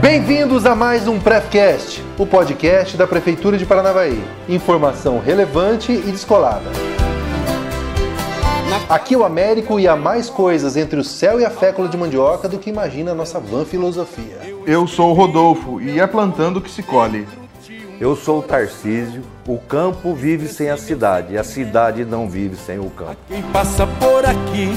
Bem-vindos a mais um Prefcast, o podcast da Prefeitura de Paranavaí. Informação relevante e descolada. Aqui o Américo e há mais coisas entre o céu e a fécula de mandioca do que imagina a nossa van filosofia. Eu sou o Rodolfo e é plantando que se colhe. Eu sou o Tarcísio. O campo vive sem a cidade, e a cidade não vive sem o campo. Quem passa por aqui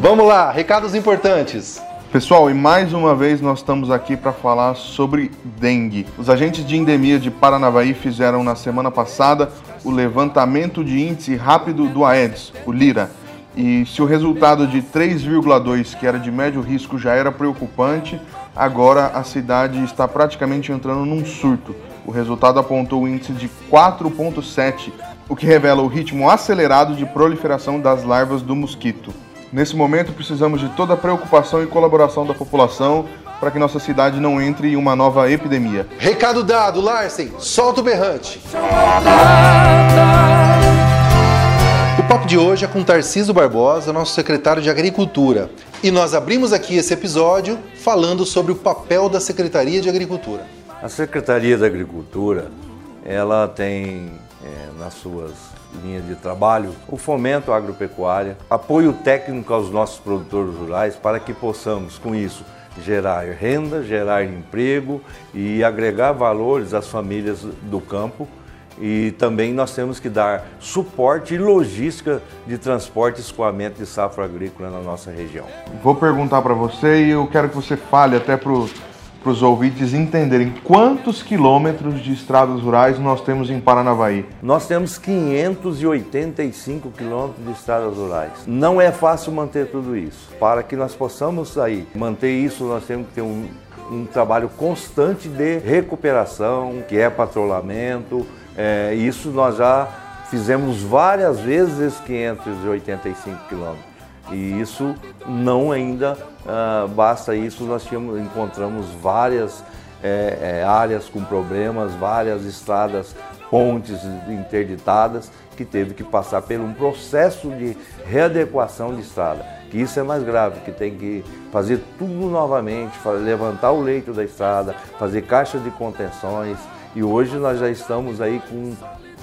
Vamos lá, recados importantes. Pessoal, e mais uma vez nós estamos aqui para falar sobre dengue. Os agentes de endemia de Paranavaí fizeram na semana passada o levantamento de índice rápido do Aedes, o Lira. E se o resultado de 3,2, que era de médio risco, já era preocupante, agora a cidade está praticamente entrando num surto. O resultado apontou o índice de 4,7, o que revela o ritmo acelerado de proliferação das larvas do mosquito. Nesse momento, precisamos de toda a preocupação e colaboração da população para que nossa cidade não entre em uma nova epidemia. Recado dado, Larsen, solta o berrante. Papo de hoje é com Tarciso Barbosa, nosso secretário de Agricultura. E nós abrimos aqui esse episódio falando sobre o papel da Secretaria de Agricultura. A Secretaria da Agricultura, ela tem é, nas suas linhas de trabalho o fomento à agropecuária, apoio técnico aos nossos produtores rurais para que possamos, com isso, gerar renda, gerar emprego e agregar valores às famílias do campo. E também nós temos que dar suporte e logística de transporte e escoamento de safra agrícola na nossa região. Vou perguntar para você e eu quero que você fale até para os ouvintes entenderem quantos quilômetros de estradas rurais nós temos em Paranavaí. Nós temos 585 quilômetros de estradas rurais. Não é fácil manter tudo isso. Para que nós possamos aí manter isso, nós temos que ter um, um trabalho constante de recuperação, que é patrulhamento. É, isso nós já fizemos várias vezes esses 585 quilômetros. E isso não ainda ah, basta isso, nós tínhamos, encontramos várias é, é, áreas com problemas, várias estradas, pontes interditadas, que teve que passar por um processo de readequação de estrada. Que isso é mais grave, que tem que fazer tudo novamente, levantar o leito da estrada, fazer caixa de contenções. E hoje nós já estamos aí com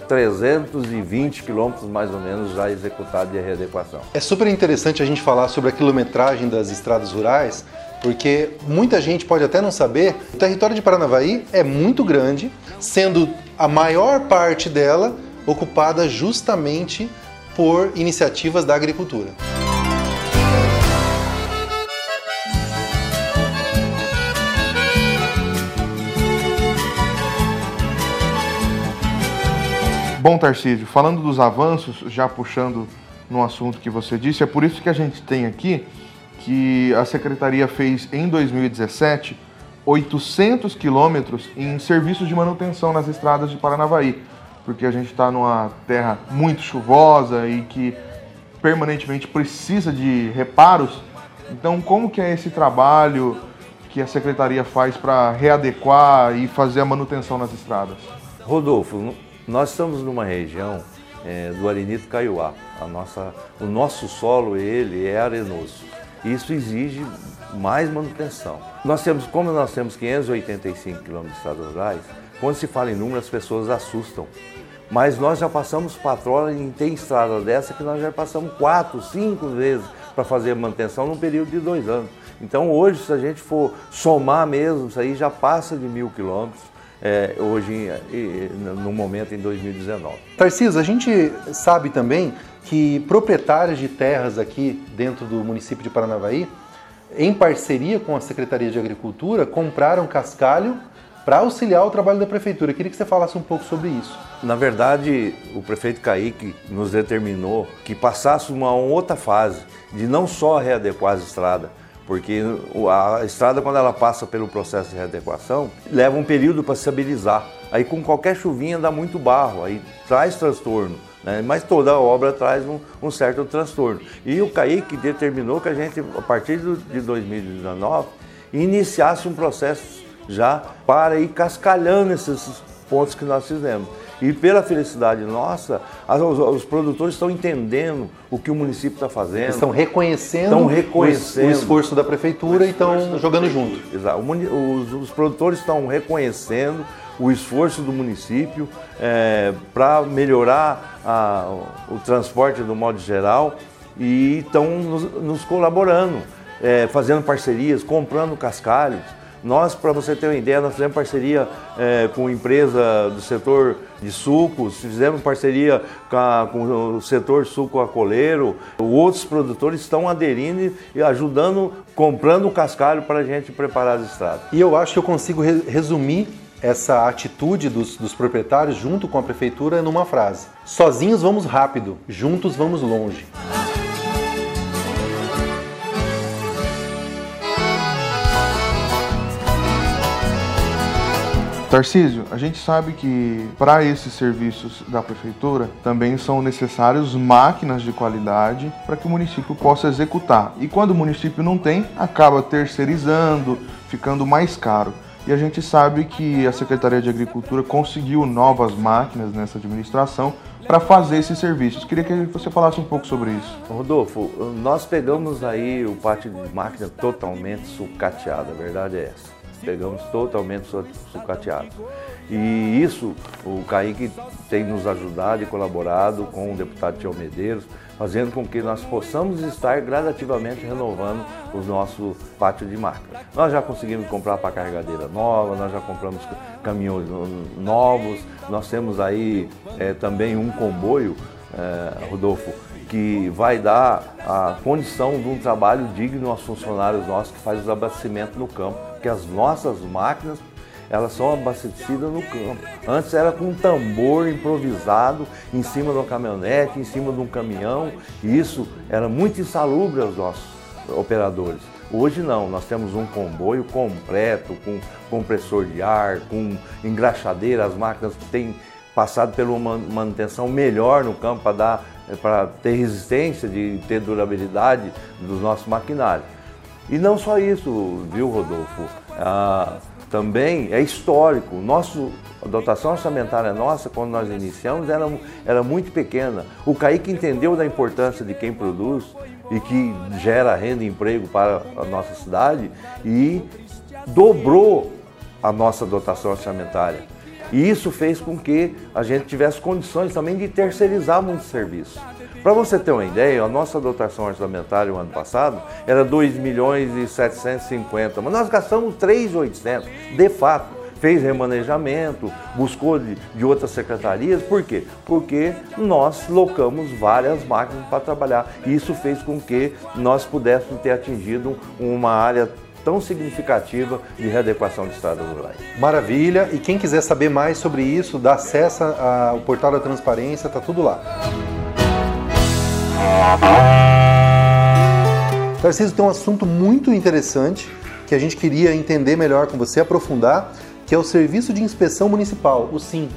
320 quilômetros mais ou menos já executados de readequação. É super interessante a gente falar sobre a quilometragem das estradas rurais, porque muita gente pode até não saber, o território de Paranavaí é muito grande, sendo a maior parte dela ocupada justamente por iniciativas da agricultura. Bom, Tarcísio, falando dos avanços, já puxando no assunto que você disse, é por isso que a gente tem aqui que a secretaria fez em 2017 800 quilômetros em serviços de manutenção nas estradas de Paranavaí, porque a gente está numa terra muito chuvosa e que permanentemente precisa de reparos. Então, como que é esse trabalho que a secretaria faz para readequar e fazer a manutenção nas estradas? Rodolfo, nós estamos numa região é, do Arenito Caiuá. A nossa, o nosso solo ele é arenoso. Isso exige mais manutenção. Nós temos, como nós temos 585 quilômetros de estradas rurais, quando se fala em número as pessoas assustam. Mas nós já passamos patrola e tem estrada dessa que nós já passamos quatro, cinco vezes para fazer manutenção num período de dois anos. Então hoje, se a gente for somar mesmo, isso aí já passa de mil quilômetros é, hoje, no momento em 2019. Tarcísio, a gente sabe também que proprietários de terras aqui dentro do município de Paranavaí, em parceria com a Secretaria de Agricultura, compraram cascalho para auxiliar o trabalho da prefeitura. Eu queria que você falasse um pouco sobre isso. Na verdade, o prefeito Caíque nos determinou que passássemos a uma outra fase de não só readequar as estradas, porque a estrada, quando ela passa pelo processo de readequação, leva um período para estabilizar. Aí com qualquer chuvinha dá muito barro, aí traz transtorno. Né? Mas toda a obra traz um, um, certo transtorno. E o Kaique determinou que a gente, a partir de 2019, iniciasse um processo já para ir cascalhando esses pontos que nós fizemos. E pela felicidade nossa, as, os, os, produtores estão entendendo o que o município está fazendo. Estão reconhecendo, estão reconhecendo o, esforço da prefeitura e estão jogando junto. Exato. Os, os produtores estão reconhecendo o esforço do município é, para melhorar a, o transporte do modo geral e estão nos, nos colaborando, é, fazendo parcerias, comprando cascalhos. Nós, para você ter uma ideia, nós fizemos parceria é, com empresa do setor de sucos, fizemos parceria com, a, com o setor suco acoleiro. Outros produtores estão aderindo e ajudando, comprando o cascalho para a gente preparar as estradas. E eu acho que eu consigo re resumir essa atitude dos, dos, proprietários junto com a prefeitura numa frase: sozinhos vamos rápido, juntos vamos longe. Tarcísio, a gente sabe que para esses serviços da prefeitura também são necessários máquinas de qualidade para que o município possa executar. E quando o município não tem, acaba terceirizando, ficando mais caro. E a gente sabe que a Secretaria de Agricultura conseguiu novas máquinas nessa administração para fazer esses serviços. Queria que você falasse um pouco sobre isso. Rodolfo, nós pegamos aí o pátio de máquina totalmente sucateado, a verdade é essa pegamos totalmente sucateados. E isso o Kaique tem nos ajudado e colaborado com o deputado Tião Medeiros, fazendo com que nós possamos estar gradativamente renovando o nosso pátio de máquina. Nós já conseguimos comprar para carregadeira nova, nós já compramos caminhões novos, nós temos aí é, também um comboio, é, Rodolfo, que vai dar a condição de um trabalho digno aos funcionários nossos que fazem os abastecimentos no campo, porque as nossas máquinas elas são abastecidas no campo. Antes era com um tambor improvisado em cima de uma caminhonete, em cima de um caminhão, e isso era muito insalubre aos nossos operadores. Hoje não, nós temos um comboio completo, com compressor de ar, com engraxadeira, as máquinas têm passado por uma manutenção melhor no campo para dar para ter resistência, de ter durabilidade dos nossos maquinários. E não só isso, viu, Rodolfo? Ah, também é histórico. Nosso, a dotação orçamentária nossa, quando nós iniciamos, era, era muito pequena. O Kaique entendeu da importância de quem produz e que gera renda e emprego para a nossa cidade e dobrou a nossa dotação orçamentária. E isso fez com que a gente tivesse condições também de terceirizar muitos serviços. Para você ter uma ideia, a nossa dotação orçamentária o ano passado era 2 milhões e 750, mas nós gastamos 3,800, de fato. Fez remanejamento, buscou de, de outras secretarias, por quê? Porque nós locamos várias máquinas para trabalhar. E isso fez com que nós pudéssemos ter atingido uma área tão significativa de readequação de estradas rurais. Maravilha! E quem quiser saber mais sobre isso, dá acesso ao portal da transparência, tá tudo lá. Tarcísio tem um assunto muito interessante que a gente queria entender melhor com você, aprofundar, que é o Serviço de Inspeção Municipal, o SIM.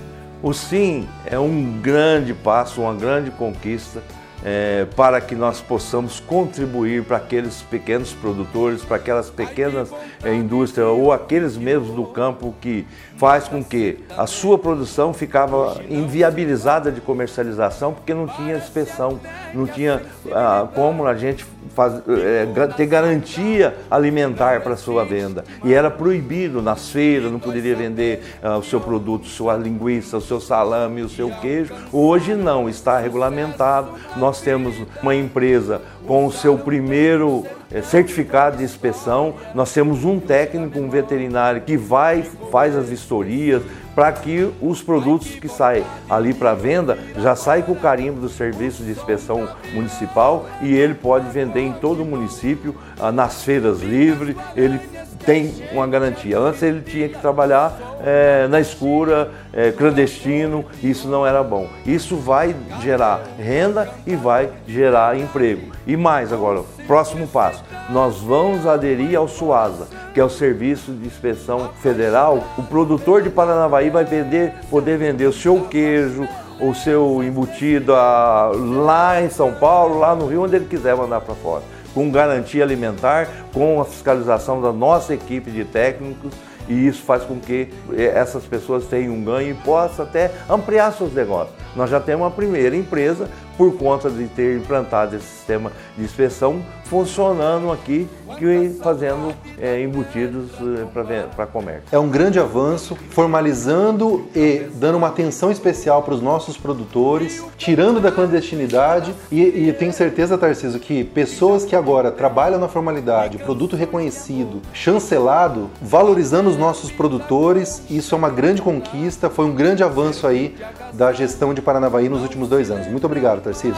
O SIM é um grande passo, uma grande conquista é, para que nós possamos contribuir para aqueles pequenos produtores, para aquelas pequenas é, indústrias ou aqueles mesmos do campo que faz com que a sua produção ficava inviabilizada de comercialização porque não tinha inspeção, não tinha ah, como a gente faz, é, ter garantia alimentar para sua venda. E era proibido nas feiras, não poderia vender ah, o seu produto, sua linguiça, o seu salame, o seu queijo. Hoje não, está regulamentado. Nós temos uma empresa com o seu primeiro é, certificado de inspeção. Nós temos um técnico, um veterinário que vai, faz as vistorias para que os produtos que saem ali para venda já saem com o carimbo do Serviço de Inspeção Municipal e ele pode vender em todo o município, ah, nas feiras livres, ele tem uma garantia. Antes ele tinha que trabalhar é, na escura, é, clandestino, isso não era bom. Isso vai gerar renda e vai gerar emprego. E mais agora, próximo passo, nós vamos aderir ao SUASA, que é o Serviço de Inspeção Federal. O produtor de Paranavaí vai vender, poder vender o seu queijo, o seu embutido a, lá em São Paulo, lá no Rio, onde ele quiser mandar para fora com garantia alimentar, com a fiscalização da nossa equipe de técnicos e isso faz com que eh, essas pessoas tenham um ganho e possam até ampliar seus negócios. Nós já temos uma primeira empresa por conta de ter implantado esse sistema de inspeção funcionando aqui, que fazendo é, embutidos é, para comércio. É um grande avanço, formalizando e dando uma atenção especial para os nossos produtores, tirando da clandestinidade e, e tenho certeza, Tarcísio, que pessoas que agora trabalham na formalidade, produto reconhecido, chancelado, valorizando os nossos produtores, isso é uma grande conquista, foi um grande avanço aí da gestão de Paranavaí nos últimos dois anos. Muito obrigado, Tarcísio.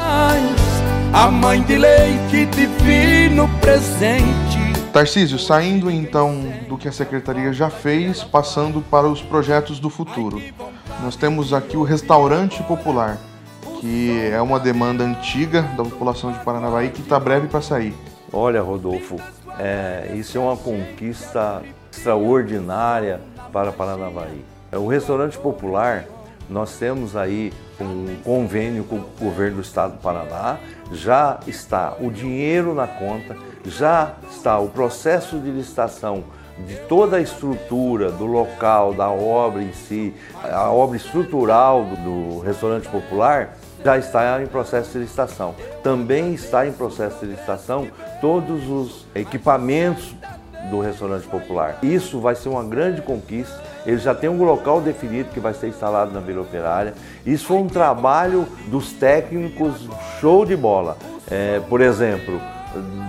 A mãe de leite divino presente. Tarcísio, saindo então do que a secretaria já fez, passando para os projetos do futuro. Nós temos aqui o restaurante popular, que é uma demanda antiga da população de Paranavaí que está breve para sair. Olha, Rodolfo, é, isso é uma conquista extraordinária para Paranavaí. O restaurante popular nós temos aí um convênio com o governo do estado do Paraná, já está o dinheiro na conta, já está o processo de licitação de toda a estrutura do local, da obra em si, a obra estrutural do, do restaurante popular, já está em processo de licitação. Também está em processo de licitação todos os equipamentos do restaurante popular. Isso vai ser uma grande conquista ele já tem um local definido que vai ser instalado na Vila Operária. Isso foi um trabalho dos técnicos show de bola. É, por exemplo,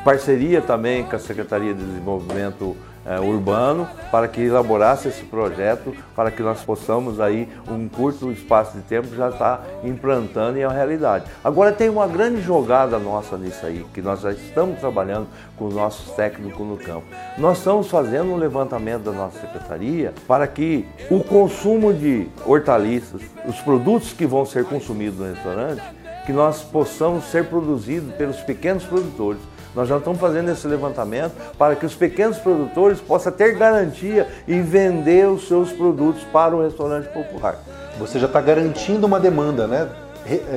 parceria também com a Secretaria de Desenvolvimento é, urbano para que elaborasse esse projeto, para que nós possamos aí, um curto espaço de tempo, já estar tá implantando em a realidade. Agora tem uma grande jogada nossa nisso aí, que nós já estamos trabalhando com os nossos técnicos no campo. Nós estamos fazendo um levantamento da nossa secretaria para que o consumo de hortaliças, os produtos que vão ser consumidos no restaurante, que nós possamos ser produzidos pelos pequenos produtores nós já estamos fazendo esse levantamento para que os pequenos produtores possam ter garantia e vender os seus produtos para o restaurante popular. Você já está garantindo uma demanda, né?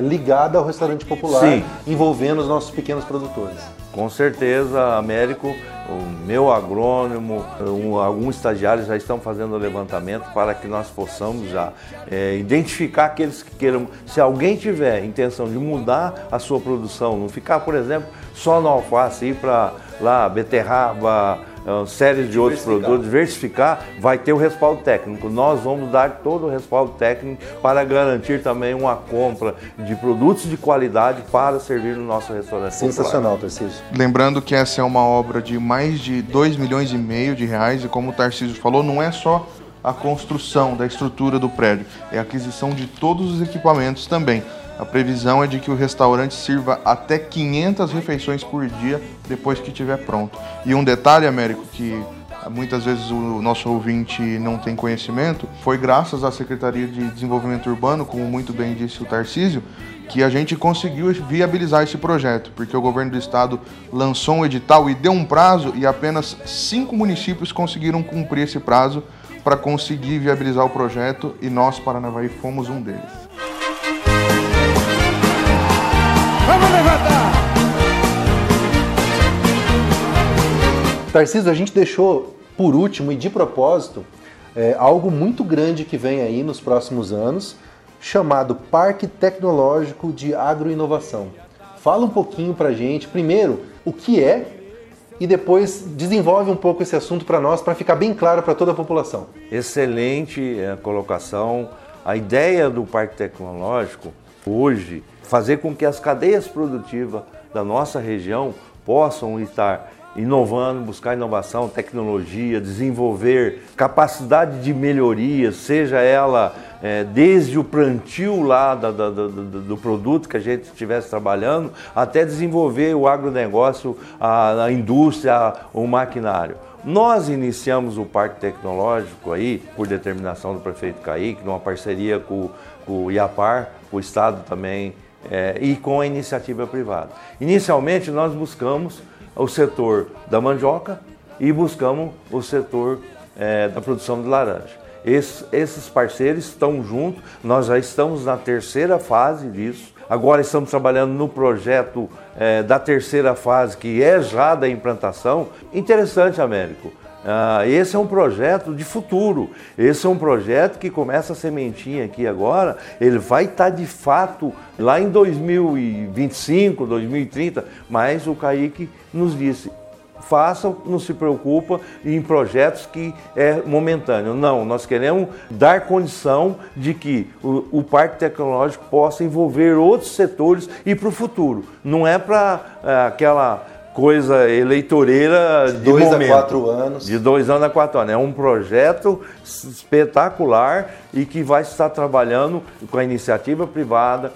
Ligada ao restaurante popular, Sim. envolvendo os nossos pequenos produtores. Com certeza, Américo, o meu agrônomo, um, alguns estagiários já estão fazendo o levantamento para que nós possamos já é, identificar aqueles que queiram. Se alguém tiver intenção de mudar a sua produção, não ficar, por exemplo, só no alface, ir para lá, beterraba, séries de outros produtos, diversificar, vai ter o respaldo técnico. Nós vamos dar todo o respaldo técnico para garantir também uma compra de produtos de qualidade para servir no nosso restaurante. Sensacional, Tarcísio. Lembrando que essa é uma obra de mais de 2 milhões e meio de reais e como o Tarcísio falou, não é só a construção da estrutura do prédio, é a aquisição de todos os equipamentos também. A previsão é de que o restaurante sirva até 500 refeições por dia depois que estiver pronto. E um detalhe, Américo, que muitas vezes o nosso ouvinte não tem conhecimento, foi graças à Secretaria de Desenvolvimento Urbano, como muito bem disse o Tarcísio, que a gente conseguiu viabilizar esse projeto, porque o governo do estado lançou um edital e deu um prazo e apenas cinco municípios conseguiram cumprir esse prazo para conseguir viabilizar o projeto e nós, Paranavaí, fomos um deles. Vamos levantar! Tarcísio, a gente deixou por último e de propósito é, algo muito grande que vem aí nos próximos anos, chamado Parque Tecnológico de Agroinovação. Fala um pouquinho pra gente, primeiro, o que é e depois desenvolve um pouco esse assunto para nós, para ficar bem claro para toda a população. Excelente a é, colocação. A ideia do Parque Tecnológico hoje fazer com que as cadeias produtivas da nossa região possam estar inovando, buscar inovação, tecnologia, desenvolver capacidade de melhoria, seja ela é, desde o plantio lá da, da, da, do produto que a gente estivesse trabalhando, até desenvolver o agronegócio, a, a indústria, o maquinário. Nós iniciamos o Parque Tecnológico aí, por determinação do prefeito Kaique, numa parceria com, com o IAPAR, o Estado também é, e com a iniciativa privada. Inicialmente, nós buscamos o setor da mandioca e buscamos o setor é, da produção de laranja. Esses parceiros estão juntos, nós já estamos na terceira fase disso. Agora estamos trabalhando no projeto é, da terceira fase, que é já da implantação. Interessante, Américo. Ah, esse é um projeto de futuro. Esse é um projeto que começa a sementinha aqui agora. Ele vai estar de fato lá em 2025, 2030. Mas o Kaique nos disse: façam, não se preocupa em projetos que é momentâneo. Não, nós queremos dar condição de que o, o parque tecnológico possa envolver outros setores e para o futuro. Não é para é, aquela coisa eleitoreira de, de dois momento, a quatro anos. De dois anos a quatro anos. É um projeto espetacular e que vai estar trabalhando com a iniciativa privada,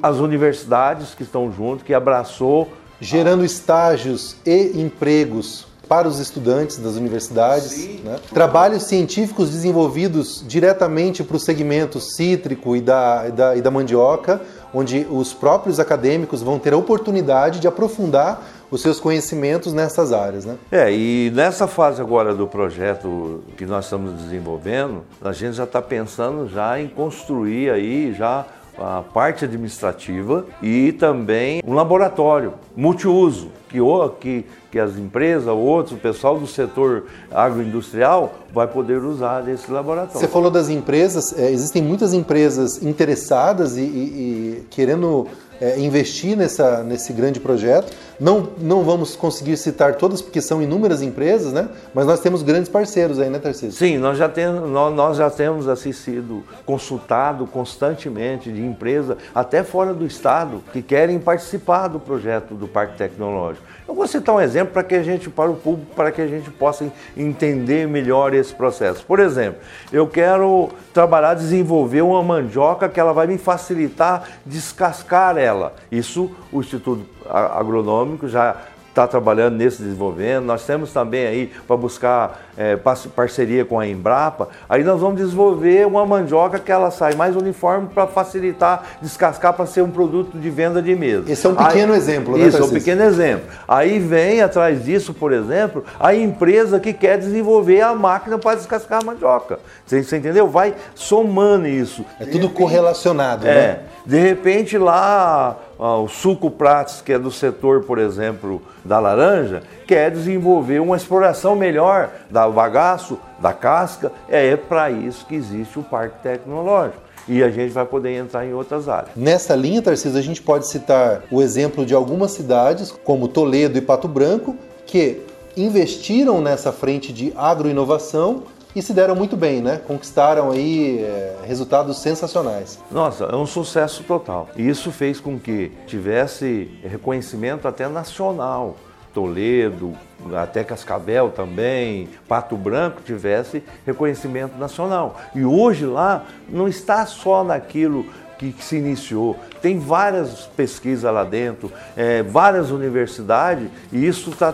as universidades que estão junto, que abraçou gerando estágios e empregos para os estudantes das universidades, né? trabalhos científicos desenvolvidos diretamente para o segmento cítrico e da, e da, e da mandioca, onde os próprios acadêmicos vão ter a oportunidade de aprofundar os seus conhecimentos nessas áreas. Né? É, e nessa fase agora do projeto que nós estamos desenvolvendo, a gente já está pensando já em construir aí já a parte administrativa e também um laboratório multiuso que, que, que as empresas, outros, o pessoal do setor agroindustrial vai poder usar esse laboratório. Você falou das empresas, é, existem muitas empresas interessadas e, e, e querendo é, investir nessa, nesse grande projeto. Não, não vamos conseguir citar todas, porque são inúmeras empresas, né? Mas nós temos grandes parceiros aí, né, Tarcísio? Sim, nós já temos, nós, nós já temos assim, sido consultado constantemente de empresas, até fora do estado, que querem participar do projeto do Parque Tecnológico. Eu vou citar um exemplo para que a gente, para o público, para que a gente possa entender melhor esse processo. Por exemplo, eu quero trabalhar, desenvolver uma mandioca que ela vai me facilitar descascar ela. Isso o Instituto Agronômico já está trabalhando nesse desenvolvendo. Nós temos também aí para buscar é, parceria com a Embrapa. Aí nós vamos desenvolver uma mandioca que ela sai mais uniforme para facilitar descascar para ser um produto de venda de mesa. Esse é um pequeno aí, exemplo, né? Isso, é um pequeno exemplo. Aí vem atrás disso, por exemplo, a empresa que quer desenvolver a máquina para descascar a mandioca. Você, você entendeu? Vai somando isso. É tudo correlacionado, é, né? De repente lá o Suco Prates, que é do setor, por exemplo, da laranja, quer desenvolver uma exploração melhor da bagaço, da casca. É para isso que existe o Parque Tecnológico e a gente vai poder entrar em outras áreas. Nessa linha, Tarcísio, a gente pode citar o exemplo de algumas cidades, como Toledo e Pato Branco, que investiram nessa frente de agroinovação e se deram muito bem, né? Conquistaram aí é, resultados sensacionais. Nossa, é um sucesso total. E isso fez com que tivesse reconhecimento até nacional. Toledo, até Cascavel também, Pato Branco tivesse reconhecimento nacional. E hoje lá não está só naquilo que, se iniciou, tem várias pesquisas lá dentro, é, várias universidades, e isso tá,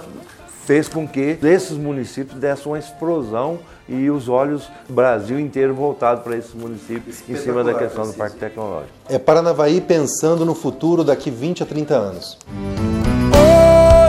fez com que esses municípios dessem uma explosão e os olhos Brasil inteiro voltado para esses municípios em cima da questão do Parque Tecnológico. É Paranavaí pensando no futuro daqui 20 a 30 anos.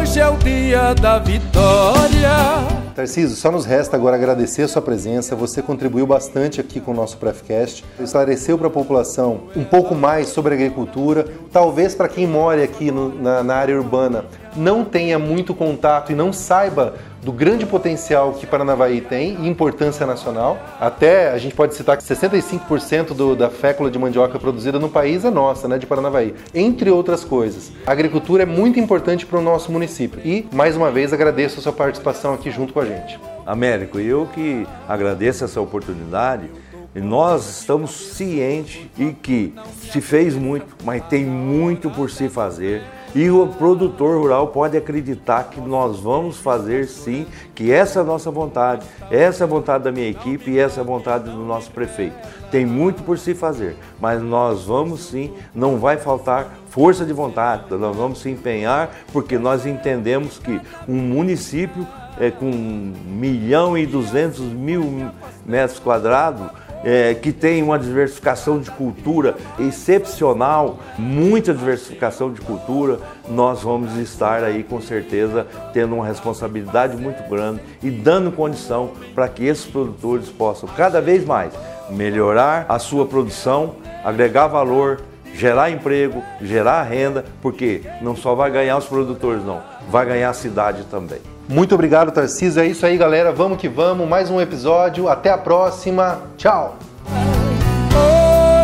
Hoje é o dia da vitória. Tarcísio, só nos resta agora agradecer a sua presença. Você contribuiu bastante aqui com o nosso Prefcast, esclareceu para a população um pouco mais sobre a agricultura. Talvez para quem mora aqui no, na, na área urbana não tenha muito contato e não saiba do grande potencial que Paranavaí tem e importância nacional. Até a gente pode citar que 65% do, da fécula de mandioca produzida no país é nossa, né, de Paranavaí, entre outras coisas. A agricultura é muito importante para o nosso município e, mais uma vez, agradeço a sua participação aqui junto com a gente. Américo, eu que agradeço essa oportunidade. Nós estamos cientes e que se fez muito, mas tem muito por se fazer e o produtor rural pode acreditar que nós vamos fazer sim, que essa é a nossa vontade, essa é a vontade da minha equipe e essa é a vontade do nosso prefeito. Tem muito por se fazer, mas nós vamos sim, não vai faltar força de vontade, nós vamos se empenhar porque nós entendemos que um município é, com 1 milhão e 200 mil metros quadrados é, que tem uma diversificação de cultura excepcional, muita diversificação de cultura, nós vamos estar aí com certeza tendo uma responsabilidade muito grande e dando condição para que esses produtores possam cada vez mais melhorar a sua produção, agregar valor, gerar emprego, gerar renda, porque não só vai ganhar os produtores, não, vai ganhar a cidade também. Muito obrigado, Tarcísio. É isso aí, galera. Vamos que vamos. Mais um episódio. Até a próxima. Tchau.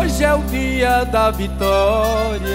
Hoje é o dia da vitória.